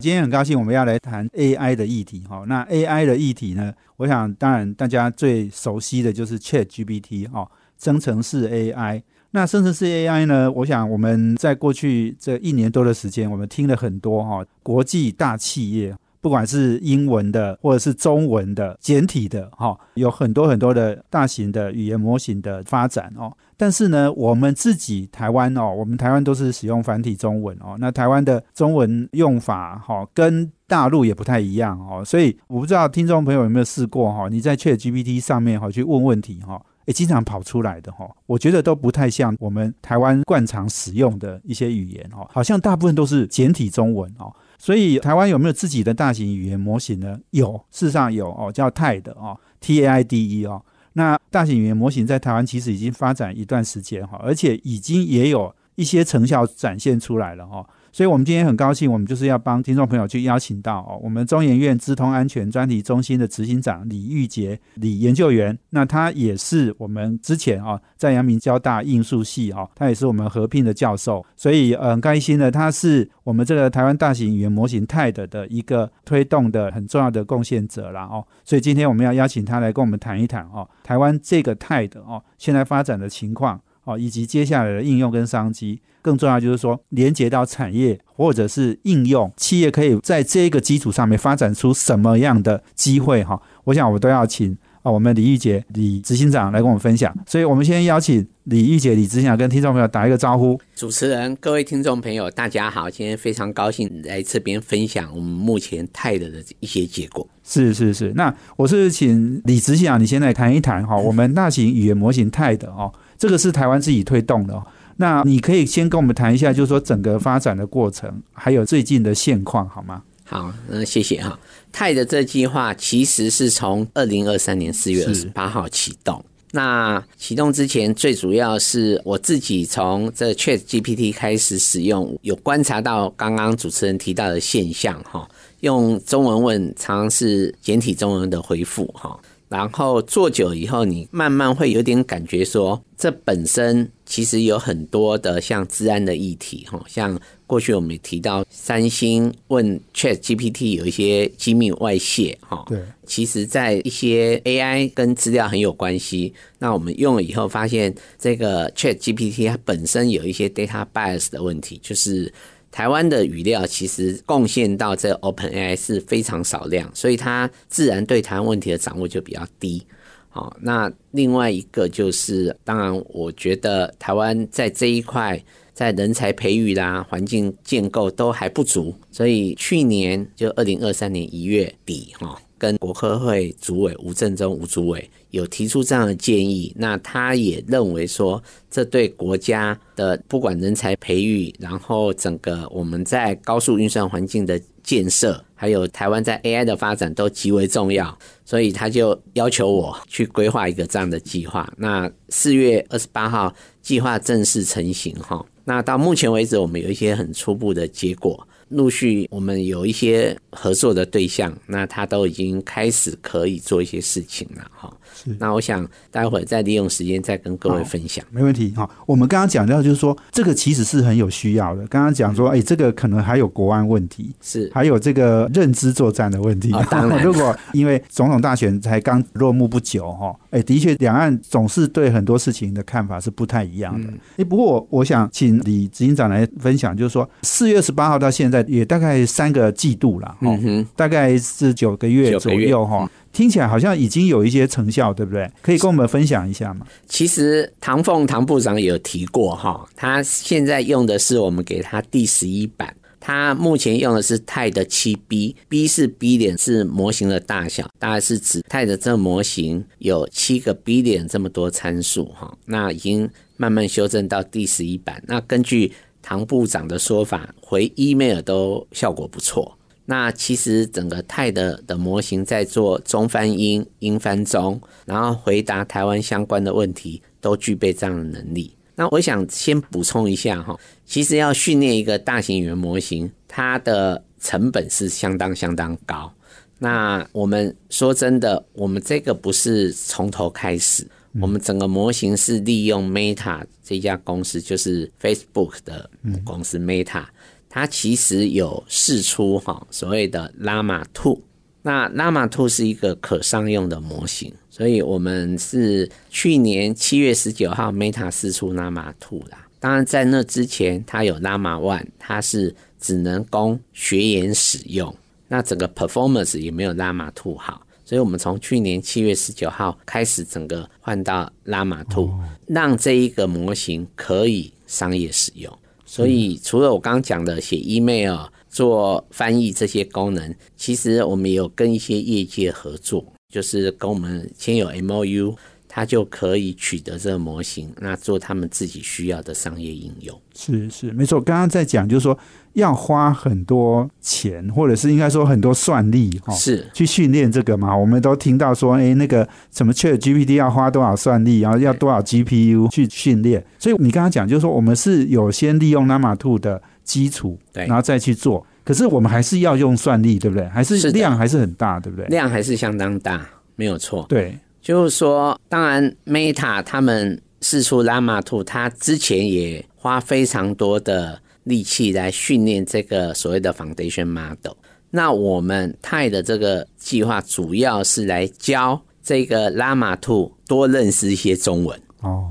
今天很高兴我们要来谈 AI 的议题哈。那 AI 的议题呢，我想当然大家最熟悉的就是 ChatGPT 哈，生成式 AI。那生成式 AI 呢，我想我们在过去这一年多的时间，我们听了很多哈，国际大企业。不管是英文的或者是中文的简体的，哈，有很多很多的大型的语言模型的发展哦。但是呢，我们自己台湾哦，我们台湾都是使用繁体中文哦。那台湾的中文用法哈，跟大陆也不太一样哦。所以我不知道听众朋友有没有试过哈，你在 Chat GPT 上面哈去问问题哈，也，经常跑出来的哈，我觉得都不太像我们台湾惯常使用的一些语言哦，好像大部分都是简体中文哦。所以台湾有没有自己的大型语言模型呢？有，事实上有哦，叫泰的哦，T A I D E 哦。那大型语言模型在台湾其实已经发展一段时间哈，而且已经也有一些成效展现出来了哈。所以，我们今天很高兴，我们就是要帮听众朋友去邀请到哦，我们中研院资通安全专题中心的执行长李玉杰李研究员。那他也是我们之前啊，在阳明交大应数系哦，他也是我们合聘的教授。所以，很开心的，他是我们这个台湾大型语言模型 TED 的一个推动的很重要的贡献者了哦。所以，今天我们要邀请他来跟我们谈一谈哦，台湾这个 TED 哦，现在发展的情况。哦，以及接下来的应用跟商机，更重要就是说，连接到产业或者是应用，企业可以在这个基础上面发展出什么样的机会？哈，我想我都要请啊，我们李玉杰李执行长来跟我们分享。所以，我们先邀请李玉杰李执行长跟听众朋友打一个招呼。主持人，各位听众朋友，大家好，今天非常高兴来这边分享我们目前泰的的一些结果。是是是，那我是请李执行长，你先来谈一谈哈，我们大型语言模型泰的哦。这个是台湾自己推动的，那你可以先跟我们谈一下，就是说整个发展的过程，还有最近的现况，好吗？好，那谢谢哈。泰的这计划其实是从二零二三年四月二十八号启动。那启动之前，最主要是我自己从这 Chat GPT 开始使用，有观察到刚刚主持人提到的现象哈。用中文问，常常是简体中文的回复哈。然后做久以后，你慢慢会有点感觉，说这本身其实有很多的像治安的议题，哈，像过去我们提到三星问 Chat GPT 有一些机密外泄，哈，对，其实在一些 AI 跟资料很有关系。那我们用了以后，发现这个 Chat GPT 它本身有一些 data bias 的问题，就是。台湾的语料其实贡献到这 Open AI 是非常少量，所以它自然对台湾问题的掌握就比较低。好，那另外一个就是，当然我觉得台湾在这一块在人才培育啦、环境建构都还不足，所以去年就二零二三年一月底哈。跟国科会主委吴正中吴主委有提出这样的建议，那他也认为说，这对国家的不管人才培育，然后整个我们在高速运算环境的建设，还有台湾在 AI 的发展都极为重要，所以他就要求我去规划一个这样的计划。那四月二十八号计划正式成型哈，那到目前为止，我们有一些很初步的结果。陆续我们有一些合作的对象，那他都已经开始可以做一些事情了哈。那我想待会儿再利用时间再跟各位分享，没问题哈。我们刚刚讲到就是说，这个其实是很有需要的。刚刚讲说，哎，这个可能还有国安问题，是还有这个认知作战的问题。当然，如果因为总统大选才刚落幕不久哈，哎，的确两岸总是对很多事情的看法是不太一样的。哎，不过我想请李执行长来分享，就是说四月十八号到现在。也大概三个季度了，嗯哼，大概是九个月左右哈，听起来好像已经有一些成效，对不对？可以跟我们分享一下吗？其实唐凤唐部长有提过哈，他现在用的是我们给他第十一版，他目前用的是泰的七 B，B 是 B 点是模型的大小，大概是指泰的这模型有七个 B 点这么多参数哈，那已经慢慢修正到第十一版，那根据。唐部长的说法回 email 都效果不错，那其实整个泰的的模型在做中翻英、英翻中，然后回答台湾相关的问题，都具备这样的能力。那我想先补充一下哈，其实要训练一个大型语言模型，它的成本是相当相当高。那我们说真的，我们这个不是从头开始，我们整个模型是利用 Meta 这家公司，就是 Facebook 的公司 Meta。它其实有试出哈所谓的 Llama Two，那 Llama Two 是一个可商用的模型，所以我们是去年七月十九号 Meta 试出 Llama Two 啦。当然在那之前，它有 Llama One，它是只能供学员使用，那整个 performance 也没有 Llama Two 好，所以我们从去年七月十九号开始，整个换到拉马兔让这一个模型可以商业使用。所以，除了我刚刚讲的写 email、做翻译这些功能，其实我们有跟一些业界合作，就是跟我们签有 MOU，它就可以取得这个模型，那做他们自己需要的商业应用。是是，没错。刚刚在讲，就是说要花很多钱，或者是应该说很多算力哈，是去训练这个嘛？我们都听到说，哎，那个什么 Chat GPT 要花多少算力，然后要多少 GPU 去训练。所以你刚刚讲，就是说我们是有先利用 Llama Two 的基础，对，然后再去做。可是我们还是要用算力，对不对？还是量还是很大，对不对？量还是相当大，没有错。对，就是说，当然 Meta 他们试出 Llama Two，它之前也。花非常多的力气来训练这个所谓的 foundation model。那我们泰的这个计划主要是来教这个 Llama Two 多认识一些中文哦。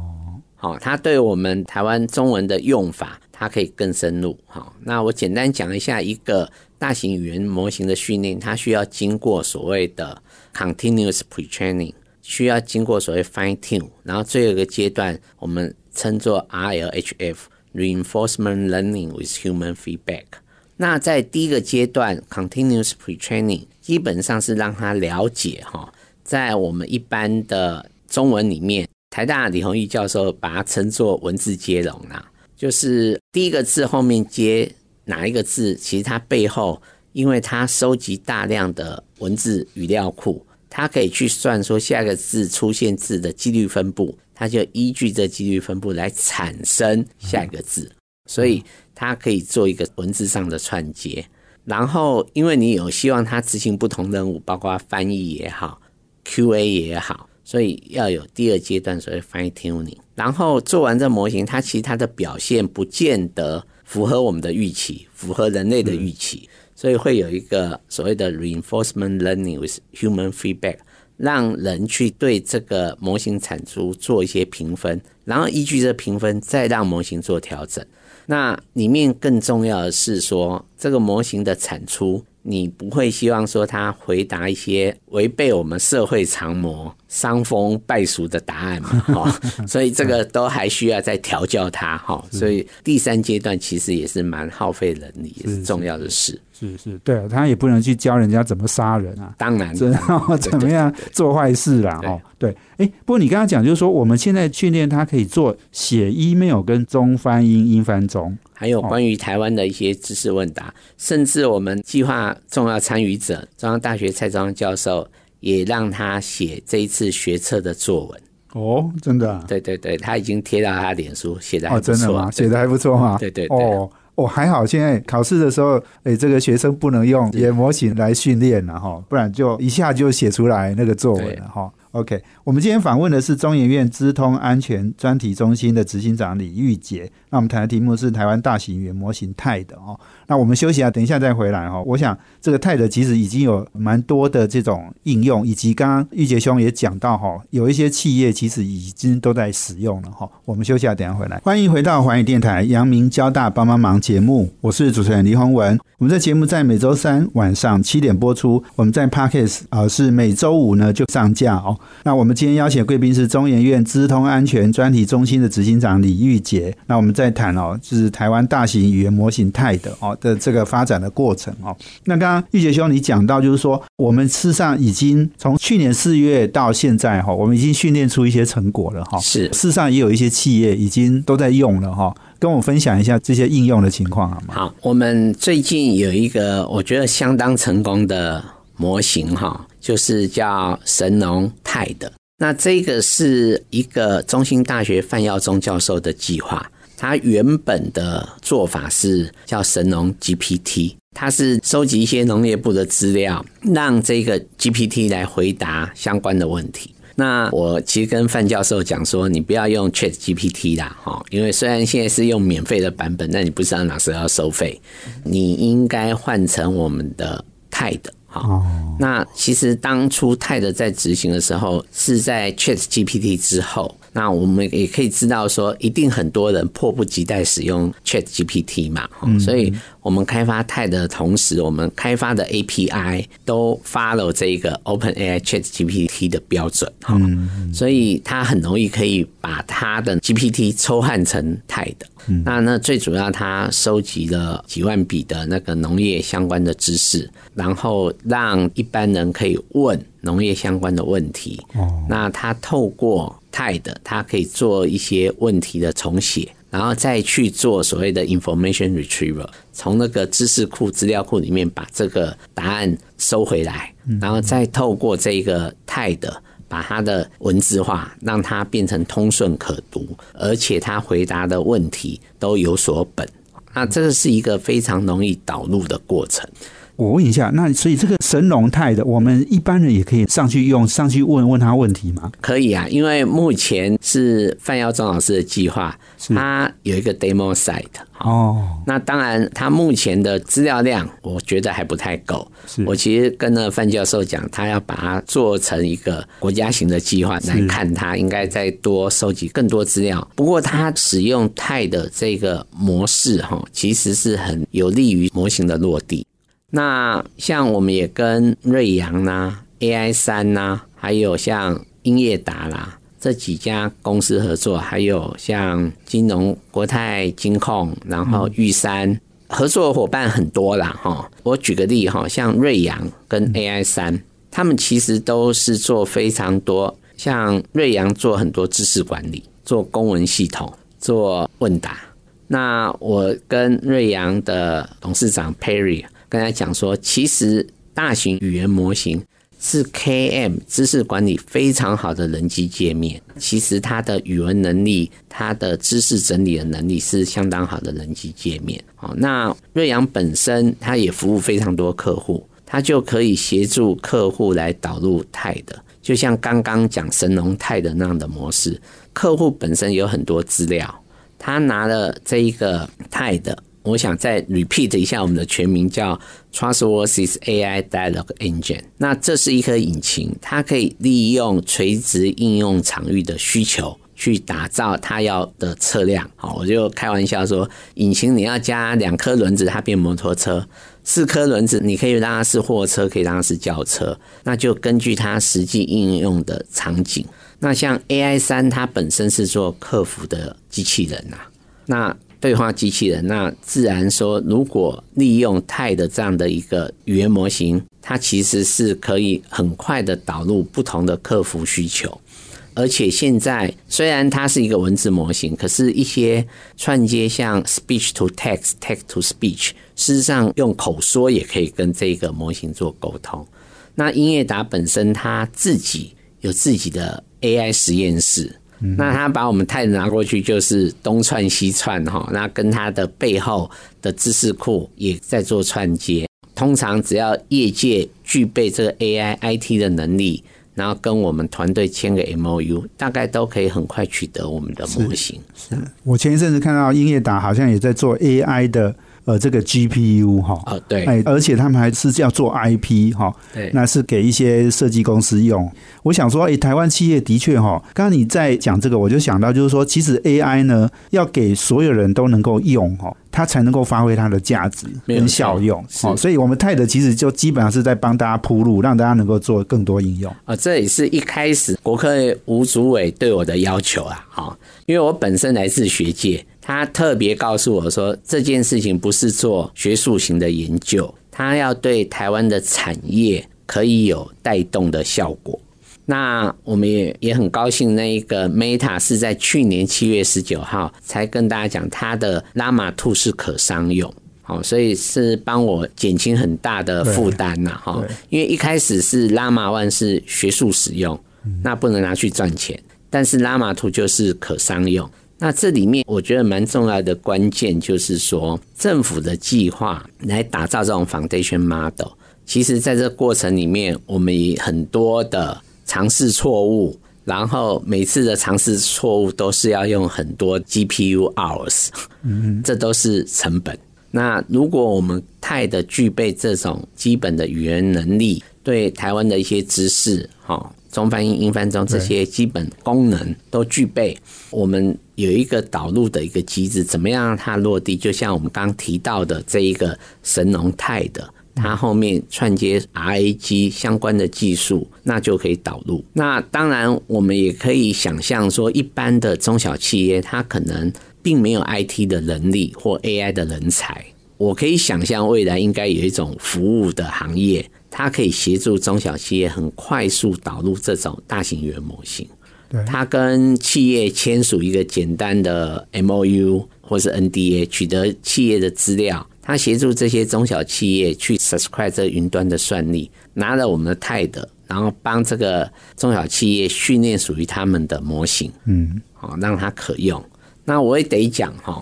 好，它对我们台湾中文的用法，它可以更深入。好，那我简单讲一下一个大型语言模型的训练，它需要经过所谓的 continuous pre-training，需要经过所谓 fine tune，然后最后一个阶段我们。称作 RLHF（Reinforcement Learning with Human Feedback）。那在第一个阶段 （Continuous Pre-training） 基本上是让他了解哈，在我们一般的中文里面，台大李宏毅教授把它称作文字接龙啦，就是第一个字后面接哪一个字，其实它背后，因为它收集大量的文字语料库，它可以去算说下一个字出现字的几率分布。它就依据这几率分布来产生下一个字，所以它可以做一个文字上的串接。然后，因为你有希望它执行不同任务，包括翻译也好、QA 也好，所以要有第二阶段所谓 fine tuning。然后做完这模型，它其实它的表现不见得符合我们的预期，符合人类的预期，所以会有一个所谓的 reinforcement learning with human feedback。让人去对这个模型产出做一些评分，然后依据这评分再让模型做调整。那里面更重要的是说，这个模型的产出，你不会希望说它回答一些违背我们社会常模、伤风败俗的答案嘛？哈，所以这个都还需要再调教他哈。所以第三阶段其实也是蛮耗费人力，也是重要的事。是是，对他也不能去教人家怎么杀人啊，当然，然后 怎么样做坏事啦，哦，对，哎，不过你刚刚讲就是说，我们现在训练他可以做写 email 跟中翻英、英翻中，还有关于台湾的一些知识问答，甚至我们计划重要参与者中央大学蔡庄教授也让他写这一次学测的作文。哦，真的？对对对，他已经贴到他脸书，写的还不错，真的吗？写的还不错哈，对对对。哦。哦，还好，现在考试的时候，哎，这个学生不能用言模型来训练了哈，不然就一下就写出来那个作文了哈。OK，我们今天访问的是中研院资通安全专题中心的执行长李玉杰。那我们谈的题目是台湾大型语言模型泰的哦。那我们休息啊，等一下再回来哈。我想这个泰的其实已经有蛮多的这种应用，以及刚刚玉杰兄也讲到哈，有一些企业其实已经都在使用了哈。我们休息啊，等下回来。欢迎回到环宇电台阳明交大帮帮忙节目，我是主持人李宏文。我们这节目在每周三晚上七点播出，我们在 Parkes 啊是每周五呢就上架哦。那我们今天邀请贵宾是中研院资通安全专题中心的执行长李玉杰。那我们再谈哦，就是台湾大型语言模型泰的哦的这个发展的过程哦。那刚刚玉杰兄你讲到，就是说我们事实上已经从去年四月到现在哈，我们已经训练出一些成果了哈。是，事实上也有一些企业已经都在用了哈。跟我分享一下这些应用的情况好吗？好，我们最近有一个我觉得相当成功的模型哈，就是叫神农泰的。那这个是一个中兴大学范耀宗教授的计划，他原本的做法是叫神农 GPT，它是收集一些农业部的资料，让这个 GPT 来回答相关的问题。那我其实跟范教授讲说，你不要用 Chat GPT 啦，哈，因为虽然现在是用免费的版本，但你不知道哪时候要收费，你应该换成我们的 Tide，好。那其实当初 Tide 在执行的时候是在 Chat GPT 之后。那我们也可以知道说，一定很多人迫不及待使用 Chat GPT 嘛，所以我们开发泰的同时，我们开发的 API 都 follow 这个 OpenAI Chat GPT 的标准，哈，所以它很容易可以把它的 GPT 抽换成泰的。那那最主要，它收集了几万笔的那个农业相关的知识，然后让一般人可以问农业相关的问题。哦，那它透过泰的，它可以做一些问题的重写，然后再去做所谓的 information retrieval，从那个知识库、资料库里面把这个答案收回来，然后再透过这个泰的。把它的文字化，让它变成通顺可读，而且它回答的问题都有所本。那这个是一个非常容易导入的过程。我问一下，那所以这个神龙泰的，我们一般人也可以上去用，上去问问他问题吗？可以啊，因为目前是范耀忠老师的计划，他有一个 demo site 哦。那当然，他目前的资料量，我觉得还不太够。我其实跟那范教授讲，他要把它做成一个国家型的计划来看，他应该再多收集更多资料。不过，他使用泰的这个模式哈，其实是很有利于模型的落地。那像我们也跟瑞阳呐、AI 三呐，还有像英业达啦这几家公司合作，还有像金融国泰金控，然后玉山合作伙伴很多啦哈。我举个例哈，像瑞阳跟 AI 三，他们其实都是做非常多，像瑞阳做很多知识管理，做公文系统，做问答。那我跟瑞阳的董事长 Perry。跟他讲说，其实大型语言模型是 KM 知识管理非常好的人机界面。其实它的语文能力、它的知识整理的能力是相当好的人机界面。好，那瑞阳本身它也服务非常多客户，它就可以协助客户来导入泰的，就像刚刚讲神农泰的那样的模式。客户本身有很多资料，他拿了这一个泰的。我想再 repeat 一下，我们的全名叫 Trustworthy AI Dialogue Engine。那这是一颗引擎，它可以利用垂直应用场域的需求去打造它要的车辆。好，我就开玩笑说，引擎你要加两颗轮子，它变摩托车；四颗轮子，你可以让它是货车，可以让它是轿车。那就根据它实际应用的场景。那像 AI 三，它本身是做客服的机器人呐。那对话机器人，那自然说，如果利用泰的这样的一个语言模型，它其实是可以很快的导入不同的客服需求。而且现在虽然它是一个文字模型，可是一些串接像 speech to text、text to speech，事实上用口说也可以跟这个模型做沟通。那英业达本身它自己有自己的 AI 实验室。那他把我们泰拿过去，就是东串西串哈。那跟他的背后的知识库也在做串接。通常只要业界具备这个 AI IT 的能力，然后跟我们团队签个 MOU，大概都可以很快取得我们的模型。是我前一阵子看到英业达好像也在做 AI 的。呃，这个 GPU 哈，啊对，哎，而且他们还是要做 IP 哈，对，那是给一些设计公司用。我想说，哎，台湾企业的确哈，刚刚你在讲这个，我就想到就是说，其实 AI 呢，要给所有人都能够用哈。它才能够发挥它的价值跟效用。哦，所以我们泰德其实就基本上是在帮大家铺路，让大家能够做更多应用。啊，这也是一开始国科吴主委对我的要求啊。好，因为我本身来自学界，他特别告诉我说，这件事情不是做学术型的研究，他要对台湾的产业可以有带动的效果。那我们也也很高兴，那一个 Meta 是在去年七月十九号才跟大家讲，它的 Llama Two 是可商用，好，所以是帮我减轻很大的负担呐，哈，因为一开始是 Llama One 是学术使用，那不能拿去赚钱，但是 Llama Two 就是可商用。那这里面我觉得蛮重要的关键就是说，政府的计划来打造这种 Foundation Model，其实在这过程里面，我们以很多的尝试错误，然后每次的尝试错误都是要用很多 GPU hours，嗯，这都是成本。那如果我们太的具备这种基本的语言能力，对台湾的一些知识，哈，中翻英、英翻中这些基本功能都具备，我们有一个导入的一个机制，怎么样让它落地？就像我们刚提到的这一个神农泰的。它后面串接 RAG 相关的技术，那就可以导入。那当然，我们也可以想象说，一般的中小企业，它可能并没有 IT 的能力或 AI 的人才。我可以想象，未来应该有一种服务的行业，它可以协助中小企业很快速导入这种大型语言模型。它跟企业签署一个简单的 MOU 或是 NDA，取得企业的资料。他协助这些中小企业去 subscribe 这云端的算力，拿了我们的 TIDE，然后帮这个中小企业训练属于他们的模型，嗯，好让它可用。那我也得讲哈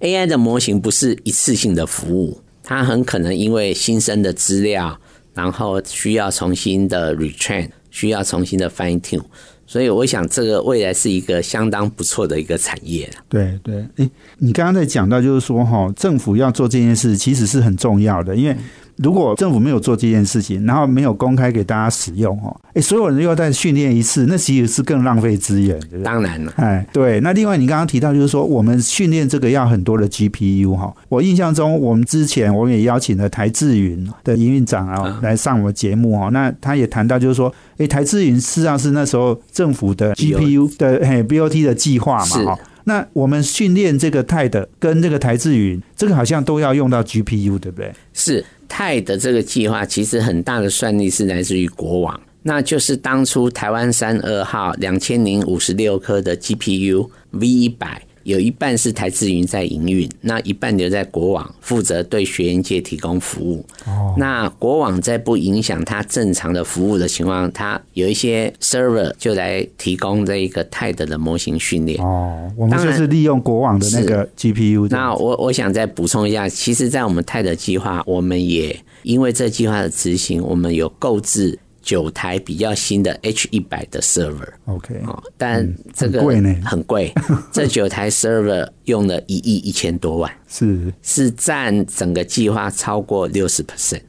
，AI 的模型不是一次性的服务，它很可能因为新生的资料，然后需要重新的 retrain，需要重新的 fine tune。所以我想，这个未来是一个相当不错的一个产业。对对，诶，你刚刚在讲到，就是说哈，政府要做这件事，其实是很重要的，因为。如果政府没有做这件事情，然后没有公开给大家使用哦，哎，所有人又要再训练一次，那其实是更浪费资源，对对？当然了，哎，对。那另外，你刚刚提到就是说，我们训练这个要很多的 GPU 哈。我印象中，我们之前我们也邀请了台智云的营运长啊来上我们节目哈。那他也谈到就是说，哎，台智云事实上是那时候政府的 GPU 的嘿 BOT 的计划嘛哈。那我们训练这个泰的跟这个台智云，这个好像都要用到 GPU，对不对？是。泰的这个计划其实很大的算力是来自于国网，那就是当初台湾三二号两千零五十六颗的 GPU V 一百。有一半是台资云在营运，那一半留在国网负责对学员界提供服务。哦，那国网在不影响它正常的服务的情况，它有一些 server 就来提供这一个泰德的模型训练。哦，我们就是利用国网的那个 GPU。那我我想再补充一下，其实，在我们泰德计划，我们也因为这计划的执行，我们有购置。九台比较新的 H 一百的 server，OK，哦，但这个贵呢，很贵。这九台 server 用了一亿一千多万，是。是占整个计划超过六十 percent。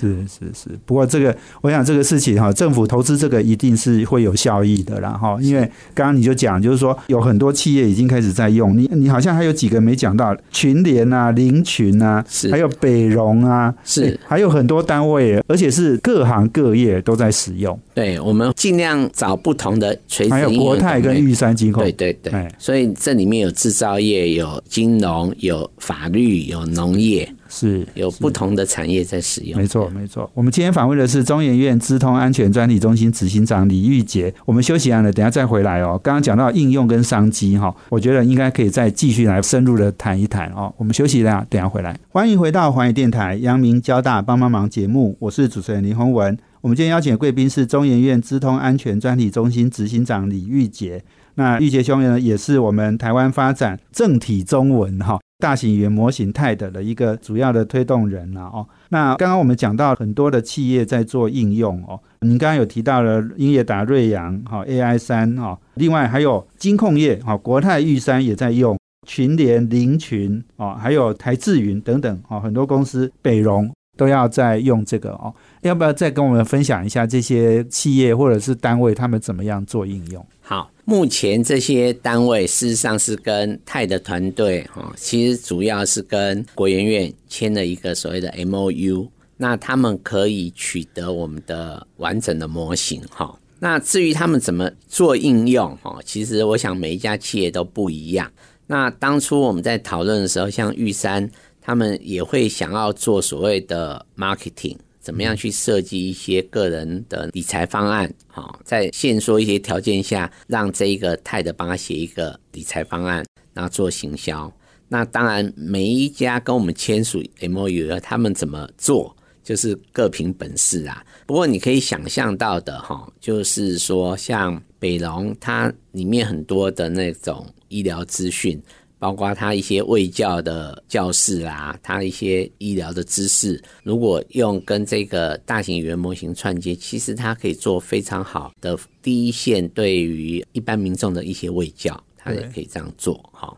是是是，不过这个，我想这个事情哈，政府投资这个一定是会有效益的，然后因为刚刚你就讲，就是说有很多企业已经开始在用，你你好像还有几个没讲到，群联啊、林群啊，是。还有北荣啊，是。还有很多单位，而且是各行各业都在使用。对，我们尽量找不同的垂直还有国泰跟玉山金控，对对对，所以这里面有制造业、有金融、有法律、有农业。是有不同的产业在使用，没错没错。我们今天访问的是中研院资通安全专利中心执行长李玉杰。我们休息完了，等下再回来哦。刚刚讲到应用跟商机哈，我觉得应该可以再继续来深入的谈一谈哦。我们休息一下，等下回来。欢迎回到环宇电台阳明交大帮帮忙节目，我是主持人林宏文。我们今天邀请的贵宾是中研院资通安全专利中心执行长李玉杰。那玉杰兄呢，也是我们台湾发展正体中文哈。大型语言模型 TED 的一个主要的推动人了哦。那刚刚我们讲到很多的企业在做应用哦。您刚刚有提到了英业达、瑞阳哈、AI 三哈，另外还有金控业哈，国泰玉山也在用群联、林群哦，还有台智云等等哦，很多公司北荣都要在用这个哦。要不要再跟我们分享一下这些企业或者是单位他们怎么样做应用？好，目前这些单位事实上是跟泰的团队哈，其实主要是跟国研院签了一个所谓的 M O U，那他们可以取得我们的完整的模型哈。那至于他们怎么做应用哈，其实我想每一家企业都不一样。那当初我们在讨论的时候，像玉山他们也会想要做所谓的 marketing。怎么样去设计一些个人的理财方案？好，在限缩一些条件下，让这一个泰的帮他写一个理财方案，然后做行销。那当然，每一家跟我们签署 M O U，他们怎么做，就是各凭本事啊。不过你可以想象到的哈，就是说像北龙，它里面很多的那种医疗资讯。包括他一些卫教的教室啊，他一些医疗的知识，如果用跟这个大型语言模型串接，其实它可以做非常好的第一线对于一般民众的一些卫教，它也可以这样做哈。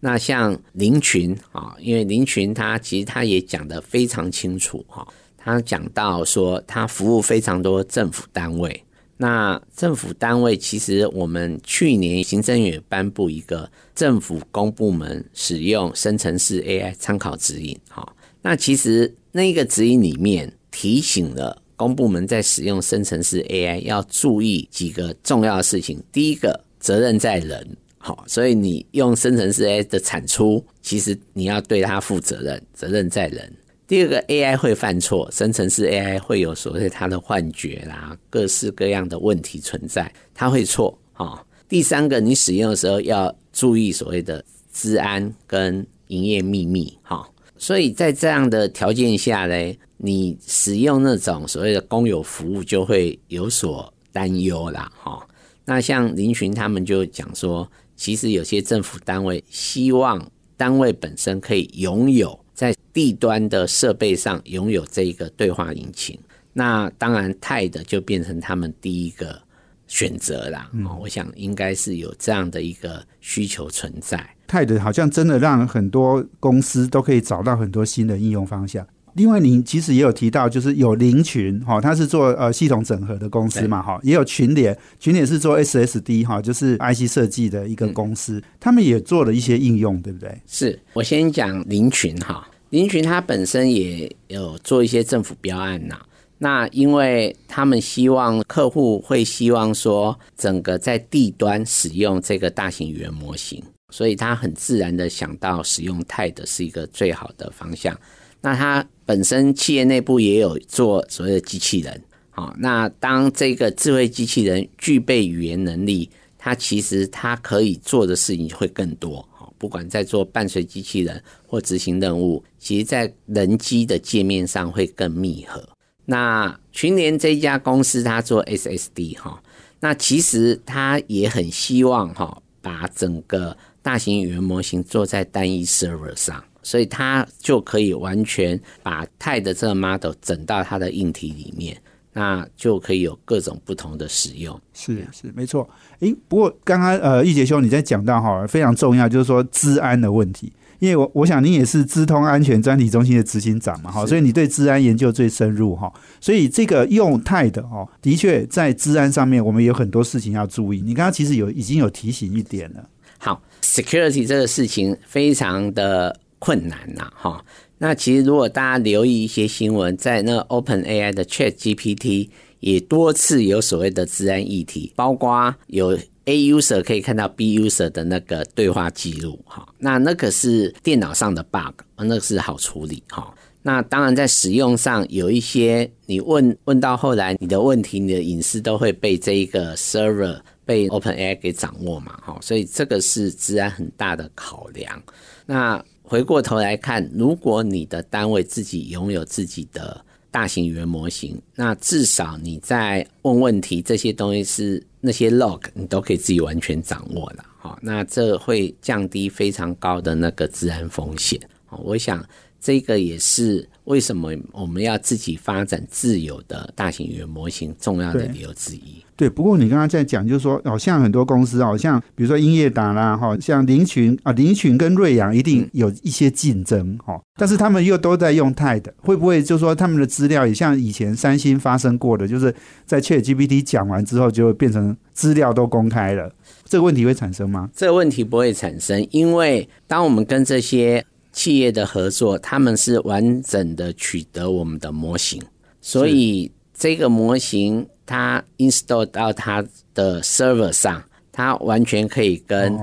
那像林群啊，因为林群他其实他也讲得非常清楚哈，他讲到说他服务非常多政府单位。那政府单位其实，我们去年行政院颁布一个政府公部门使用生成式 AI 参考指引，哈。那其实那个指引里面提醒了公部门在使用生成式 AI 要注意几个重要的事情。第一个，责任在人，好，所以你用生成式 AI 的产出，其实你要对它负责任，责任在人。第二个 AI 会犯错，生成式 AI 会有所谓它的幻觉啦，各式各样的问题存在，它会错哈。第三个，你使用的时候要注意所谓的治安跟营业秘密哈。所以在这样的条件下呢，你使用那种所谓的公有服务就会有所担忧啦哈。那像林群他们就讲说，其实有些政府单位希望单位本身可以拥有。在地端的设备上拥有这一个对话引擎，那当然泰的就变成他们第一个选择啦。哦，我想应该是有这样的一个需求存在。泰的好像真的让很多公司都可以找到很多新的应用方向。另外，您其实也有提到，就是有林群哈，它是做呃系统整合的公司嘛哈，也有群联，群联是做 SSD 哈，就是 IC 设计的一个公司，他们也做了一些应用，对不对？是我先讲林群哈，林群他本身也有做一些政府标案呐，那因为他们希望客户会希望说，整个在地端使用这个大型语言模型，所以他很自然的想到使用泰的是一个最好的方向。那他本身企业内部也有做所谓的机器人，好，那当这个智慧机器人具备语言能力，它其实它可以做的事情会更多，不管在做伴随机器人或执行任务，其实在人机的界面上会更密合。那群联这家公司，它做 SSD 哈，那其实它也很希望哈，把整个大型语言模型做在单一 server 上。所以它就可以完全把泰的这个 model 整到它的硬体里面，那就可以有各种不同的使用。是是没错。诶，不过刚刚呃，玉杰兄你在讲到哈，非常重要，就是说治安的问题。因为我我想你也是资通安全专题中心的执行长嘛，哈，所以你对治安研究最深入哈。所以这个用态的哦，的确在治安上面我们有很多事情要注意。你刚刚其实有已经有提醒一点了。好，security 这个事情非常的。困难呐，哈。那其实如果大家留意一些新闻，在那 Open AI 的 Chat GPT 也多次有所谓的治安议题，包括有 A user 可以看到 B user 的那个对话记录，哈。那那个是电脑上的 bug，那个是好处理，哈。那当然在使用上有一些，你问问到后来，你的问题、你的隐私都会被这一个 server 被 Open AI 给掌握嘛，哈。所以这个是治安很大的考量。那回过头来看，如果你的单位自己拥有自己的大型语言模型，那至少你在问问题这些东西是那些 log，你都可以自己完全掌握了。好，那这会降低非常高的那个治安风险。好我想这个也是为什么我们要自己发展自有的大型语言模型重要的理由之一。对，不过你刚刚在讲，就是说，好像很多公司，好像比如说英业达啦，哈，像林群啊，林群跟瑞阳一定有一些竞争，哈，但是他们又都在用泰的，会不会就说他们的资料也像以前三星发生过的，就是在 Chat GPT 讲完之后，就会变成资料都公开了，这个问题会产生吗？这个问题不会产生，因为当我们跟这些企业的合作，他们是完整的取得我们的模型，所以这个模型。它 install 到它的 server 上，它完全可以跟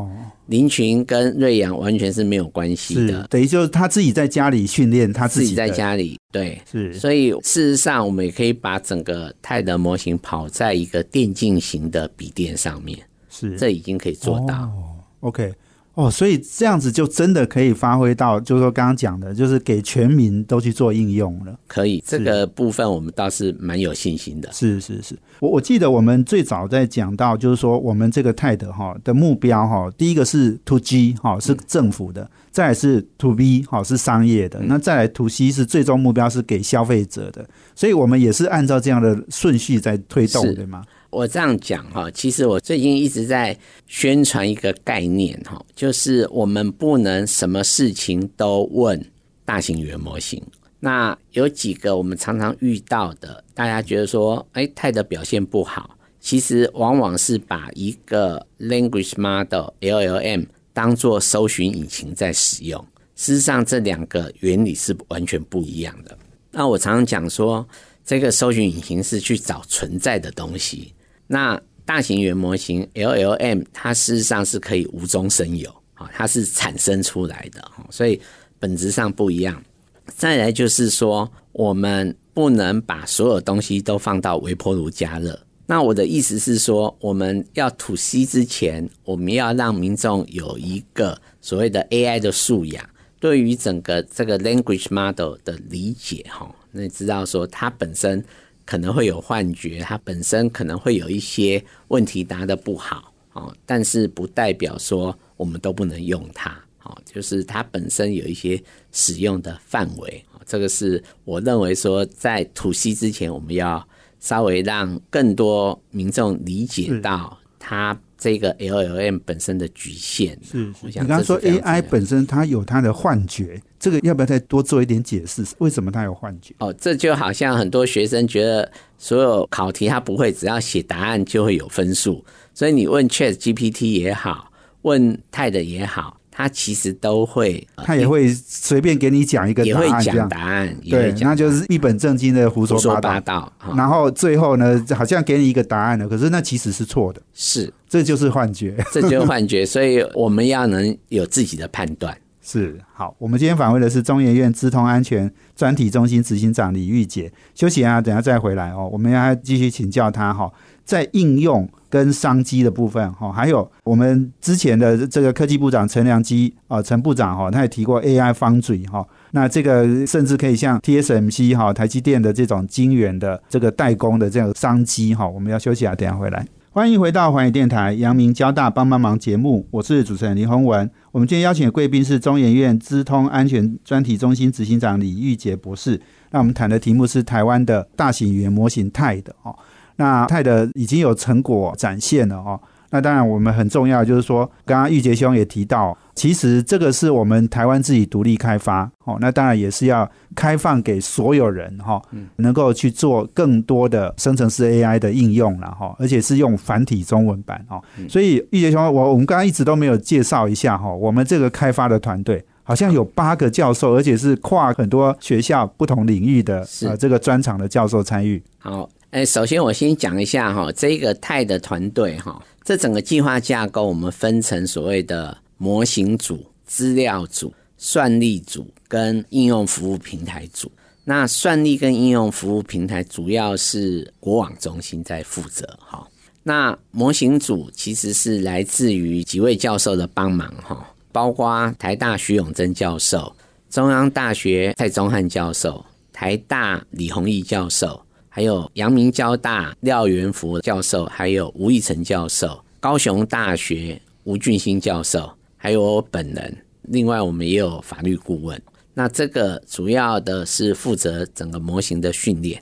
林群跟瑞阳完全是没有关系的。等于就是他自己在家里训练，他自己在家里对，是。所以事实上，我们也可以把整个泰德模型跑在一个电竞型的笔电上面，是，这已经可以做到。OK。哦，所以这样子就真的可以发挥到，就是说刚刚讲的，就是给全民都去做应用了。可以，这个部分我们倒是蛮有信心的。是是是，我我记得我们最早在讲到，就是说我们这个泰德哈的目标哈，第一个是 to G 哈是政府的，再来是 to B 哈是商业的，那再来 to C 是最终目标是给消费者的，所以我们也是按照这样的顺序在推动，对吗？我这样讲哈，其实我最近一直在宣传一个概念哈，就是我们不能什么事情都问大型语言模型。那有几个我们常常遇到的，大家觉得说，哎，泰的表现不好，其实往往是把一个 language model LLM 当做搜寻引擎在使用。事实上，这两个原理是完全不一样的。那我常常讲说，这个搜寻引擎是去找存在的东西。那大型语言模型 LLM 它事实上是可以无中生有啊，它是产生出来的，所以本质上不一样。再来就是说，我们不能把所有东西都放到微波炉加热。那我的意思是说，我们要吐息之前，我们要让民众有一个所谓的 AI 的素养，对于整个这个 language model 的理解哈，那知道说它本身。可能会有幻觉，它本身可能会有一些问题答得不好哦，但是不代表说我们都不能用它哦，就是它本身有一些使用的范围这个是我认为说在吐息之前，我们要稍微让更多民众理解到它。这个 L L M 本身的局限是，你刚刚说 A I 本身它有它的幻觉，这个要不要再多做一点解释？为什么它有幻觉？哦，这就好像很多学生觉得所有考题他不会，只要写答案就会有分数，所以你问 Chat G P T 也好，问 TED 也好。他其实都会，他也会随便给你讲一个，也会讲答案，对，那就是一本正经的胡说八道。然后最后呢，好像给你一个答案了，可是那其实是错的，是，这就是幻觉，这就是幻觉。所以我们要能有自己的判断。是，好，我们今天访问的是中研院资通安全专题中心执行长李玉杰，休息啊，等下再回来哦，我们要继续请教他哈，在应用。跟商机的部分哈，还有我们之前的这个科技部长陈良基啊，陈部长哈，他也提过 AI 方嘴哈，那这个甚至可以像 TSMC 哈，台积电的这种晶圆的这个代工的这样商机哈，我们要休息啊，等下回来。欢迎回到环宇电台阳明交大帮帮忙节目，我是主持人林宏文。我们今天邀请的贵宾是中研院资通安全专题中心执行长李玉杰博士。那我们谈的题目是台湾的大型语言模型泰的哦。那泰的已经有成果展现了哦。那当然我们很重要，就是说，刚刚玉杰兄也提到，其实这个是我们台湾自己独立开发哦。那当然也是要开放给所有人哈，能够去做更多的生成式 AI 的应用了哈，而且是用繁体中文版哦。所以玉杰兄，我我们刚刚一直都没有介绍一下哈，我们这个开发的团队好像有八个教授，而且是跨很多学校不同领域的呃这个专场的教授参与。好。哎，首先我先讲一下哈，这个泰的团队哈，这整个计划架构我们分成所谓的模型组、资料组、算力组跟应用服务平台组。那算力跟应用服务平台主要是国网中心在负责哈。那模型组其实是来自于几位教授的帮忙哈，包括台大徐永贞教授、中央大学蔡宗汉教授、台大李宏毅教授。还有阳明交大廖元福教授，还有吴义成教授，高雄大学吴俊兴教授，还有我本人。另外，我们也有法律顾问。那这个主要的是负责整个模型的训练。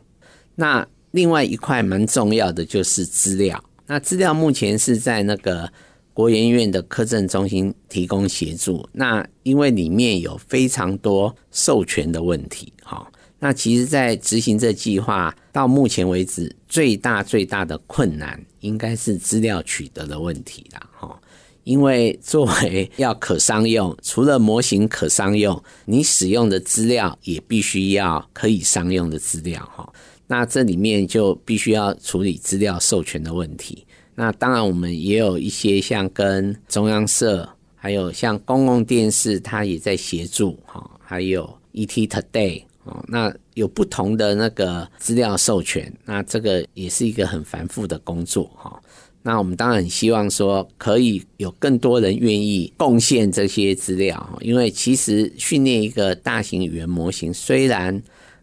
那另外一块蛮重要的就是资料。那资料目前是在那个国研院的科政中心提供协助。那因为里面有非常多授权的问题，哈。那其实，在执行这计划到目前为止，最大最大的困难应该是资料取得的问题啦，哈。因为作为 要可商用，除了模型可商用，你使用的资料也必须要可以商用的资料，哈。那这里面就必须要处理资料授权的问题。那当然，我们也有一些像跟中央社，还有像公共电视，它也在协助哈。还有 ET Today 哦，那有不同的那个资料授权，那这个也是一个很繁复的工作哈。那我们当然很希望说，可以有更多人愿意贡献这些资料，因为其实训练一个大型语言模型，虽然。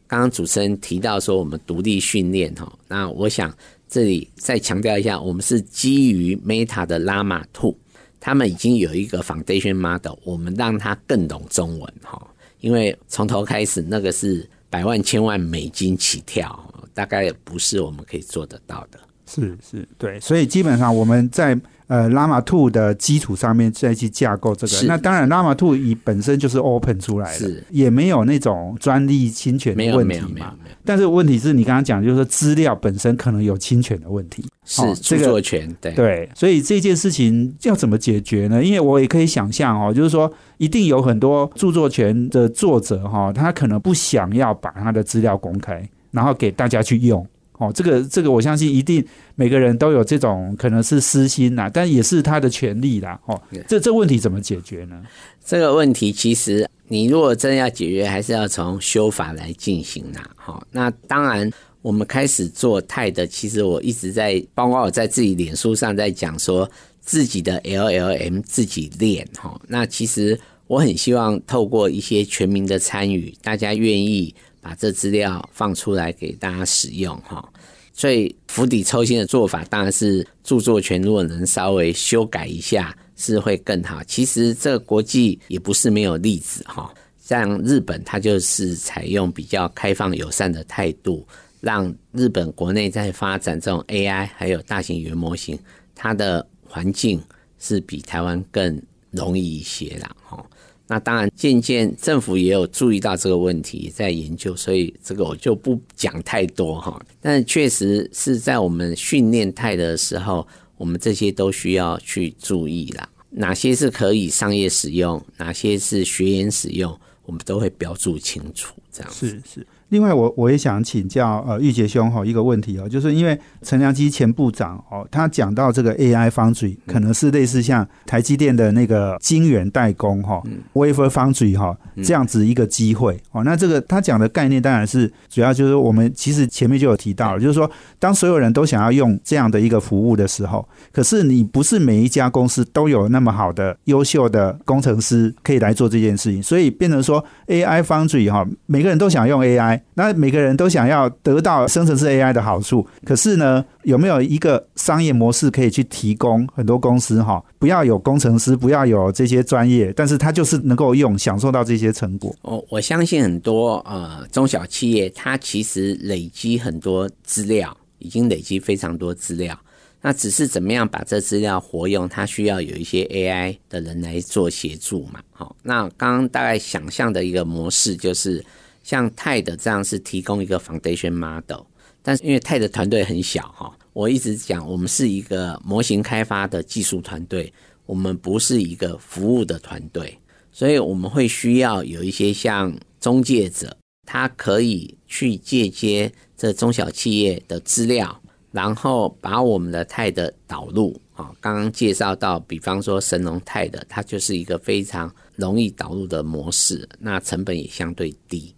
刚刚主持人提到说我们独立训练哈，那我想这里再强调一下，我们是基于 Meta 的 Llama Two，他们已经有一个 Foundation Model，我们让它更懂中文哈，因为从头开始那个是百万千万美金起跳，大概不是我们可以做得到的。是是，对，所以基本上我们在。呃，Llama Two 的基础上面再去架构这个，那当然 Llama Two 以本身就是 Open 出来的，也没有那种专利侵权的问题嘛。但是问题是你刚刚讲，就是说资料本身可能有侵权的问题，是著作权，对对。所以这件事情要怎么解决呢？因为我也可以想象哦，就是说一定有很多著作权的作者哈，他可能不想要把他的资料公开，然后给大家去用。哦，这个这个，我相信一定每个人都有这种可能是私心呐，但也是他的权利啦。哦，这这问题怎么解决呢？这个问题其实你如果真要解决，还是要从修法来进行啦。好，那当然我们开始做泰的，其实我一直在，包括我在自己脸书上在讲说自己的 LLM 自己练哈。那其实我很希望透过一些全民的参与，大家愿意。把这资料放出来给大家使用哈，所以釜底抽薪的做法当然是著作权，如果能稍微修改一下是会更好。其实这国际也不是没有例子哈，像日本它就是采用比较开放友善的态度，让日本国内在发展这种 AI 还有大型语言模型，它的环境是比台湾更容易一些啦哈。那当然，渐渐政府也有注意到这个问题，在研究，所以这个我就不讲太多哈。但确实是在我们训练态的时候，我们这些都需要去注意啦。哪些是可以商业使用，哪些是学员使用，我们都会标注清楚。这样是是。另外，我我也想请教呃玉杰兄哈一个问题哦，就是因为陈良基前部长哦，他讲到这个 AI Foundry 可能是类似像台积电的那个晶圆代工哈，Wafer Foundry 哈这样子一个机会哦。那这个他讲的概念当然是主要就是我们其实前面就有提到了，就是说当所有人都想要用这样的一个服务的时候，可是你不是每一家公司都有那么好的优秀的工程师可以来做这件事情，所以变成说 AI Foundry 哈，每个人都想用 AI。那每个人都想要得到生成式 AI 的好处，可是呢，有没有一个商业模式可以去提供很多公司哈？不要有工程师，不要有这些专业，但是他就是能够用，享受到这些成果。哦，我相信很多呃中小企业，它其实累积很多资料，已经累积非常多资料。那只是怎么样把这资料活用，它需要有一些 AI 的人来做协助嘛。好，那刚刚大概想象的一个模式就是。像泰的这样是提供一个 foundation model，但是因为泰的团队很小哈，我一直讲我们是一个模型开发的技术团队，我们不是一个服务的团队，所以我们会需要有一些像中介者，他可以去借接这中小企业的资料，然后把我们的泰的导入啊，刚刚介绍到，比方说神龙泰的，它就是一个非常容易导入的模式，那成本也相对低。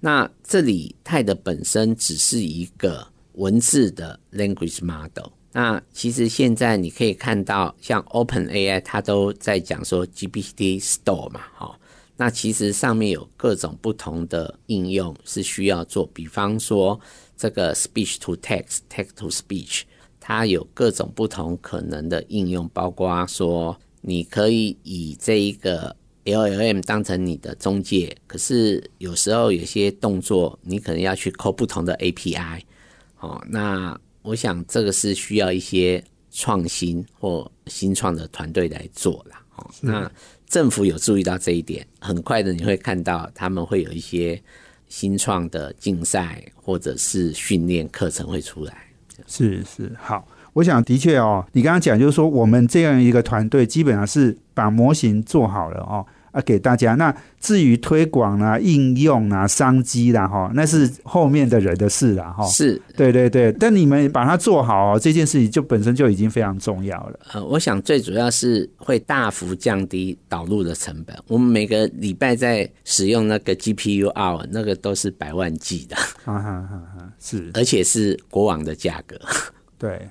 那这里泰的本身只是一个文字的 language model。那其实现在你可以看到，像 Open AI 它都在讲说 GPT Store 嘛，哈。那其实上面有各种不同的应用是需要做，比方说这个 Speech to Text、Text to Speech，它有各种不同可能的应用，包括说你可以以这一个 LLM 当成你的中介，可是有时候有些动作你可能要去扣不同的 API，哦，那我想这个是需要一些创新或新创的团队来做啦。哦，那政府有注意到这一点，很快的你会看到他们会有一些新创的竞赛或者是训练课程会出来。是是好。我想，的确哦，你刚刚讲就是说，我们这样一个团队基本上是把模型做好了哦，啊，给大家。那至于推广啊、应用啊、商机啦，哈，那是后面的人的事啦，哈。是，对对对。但你们把它做好，哦这件事情就本身就已经非常重要了。呃，我想最主要是会大幅降低导入的成本。我们每个礼拜在使用那个 GPU hour，那个都是百万计的，哈哈哈哈，是，而且是国网的价格。对。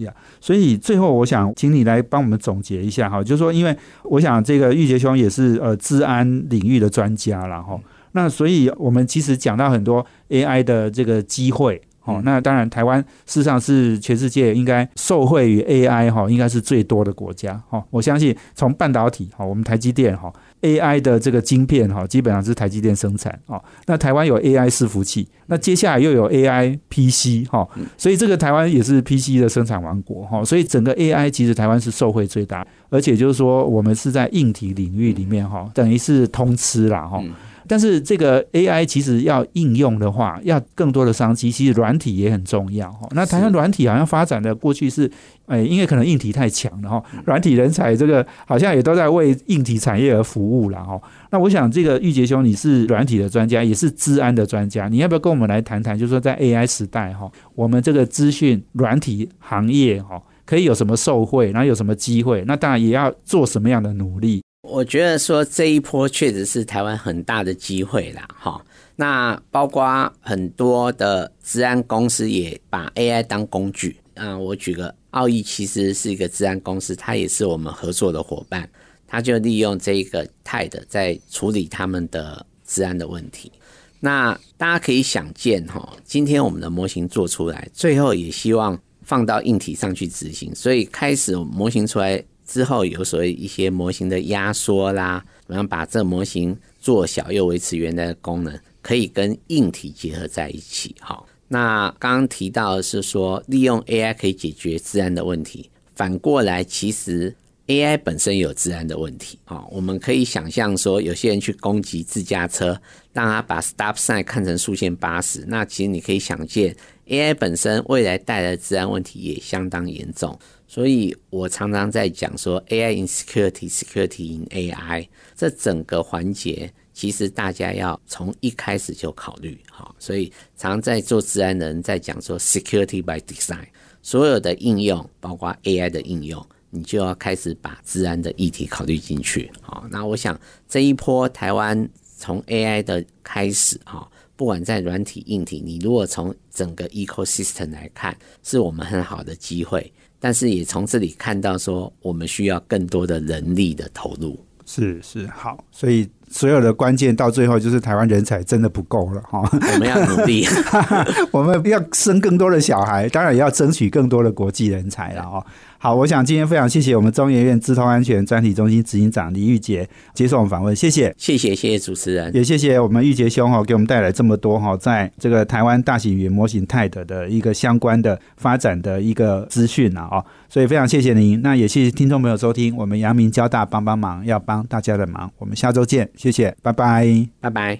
呀，所以最后我想请你来帮我们总结一下哈，就是说，因为我想这个玉杰兄也是呃治安领域的专家了哈，那所以我们其实讲到很多 AI 的这个机会。哦，那当然，台湾事实上是全世界应该受惠于 AI 哈，应该是最多的国家哈。我相信从半导体哈，我们台积电哈 AI 的这个晶片哈，基本上是台积电生产哦。那台湾有 AI 伺服器，那接下来又有 AI PC 哈，所以这个台湾也是 PC 的生产王国哈。所以整个 AI 其实台湾是受惠最大，而且就是说我们是在硬体领域里面哈，等于是通吃啦哈。但是这个 AI 其实要应用的话，要更多的商机，其实软体也很重要哈。那台湾软体好像发展的过去是，哎，因为可能硬体太强了哈，软体人才这个好像也都在为硬体产业而服务了哈。那我想这个玉杰兄，你是软体的专家，也是治安的专家，你要不要跟我们来谈谈？就是说在 AI 时代哈，我们这个资讯软体行业哈，可以有什么受惠，然后有什么机会？那当然也要做什么样的努力？我觉得说这一波确实是台湾很大的机会啦，哈。那包括很多的治安公司也把 AI 当工具啊。我举个奥义，其实是一个治安公司，它也是我们合作的伙伴，他就利用这一个 TIDE 在处理他们的治安的问题。那大家可以想见，哈，今天我们的模型做出来，最后也希望放到硬体上去执行，所以开始模型出来。之后有所谓一些模型的压缩啦，然后把这模型做小又维持原来的功能，可以跟硬体结合在一起。好，那刚刚提到的是说，利用 AI 可以解决治安的问题。反过来，其实 AI 本身有治安的问题。好，我们可以想象说，有些人去攻击自驾车，让他把 Stop Sign 看成竖线八十，那其实你可以想见，AI 本身未来带来的治安问题也相当严重。所以我常常在讲说，AI in security，security in AI，这整个环节其实大家要从一开始就考虑好。所以常在做治安的人在讲说，security by design，所有的应用，包括 AI 的应用，你就要开始把治安的议题考虑进去。好，那我想这一波台湾从 AI 的开始，哈，不管在软体、硬体，你如果从整个 ecosystem 来看，是我们很好的机会。但是也从这里看到，说我们需要更多的人力的投入。是是好，所以所有的关键到最后就是台湾人才真的不够了哈。我们要努力，我们要生更多的小孩，当然也要争取更多的国际人才了哦。好，我想今天非常谢谢我们中研院智通安全专题中心执行长李玉杰接受我们访问，谢谢，谢谢，谢谢主持人，也谢谢我们玉杰兄哈，给我们带来这么多哈，在这个台湾大型语言模型泰德的一个相关的发展的一个资讯啊，哦，所以非常谢谢您，那也谢谢听众朋友收听，我们阳明交大帮帮忙，要帮大家的忙，我们下周见，谢谢，拜拜，拜拜。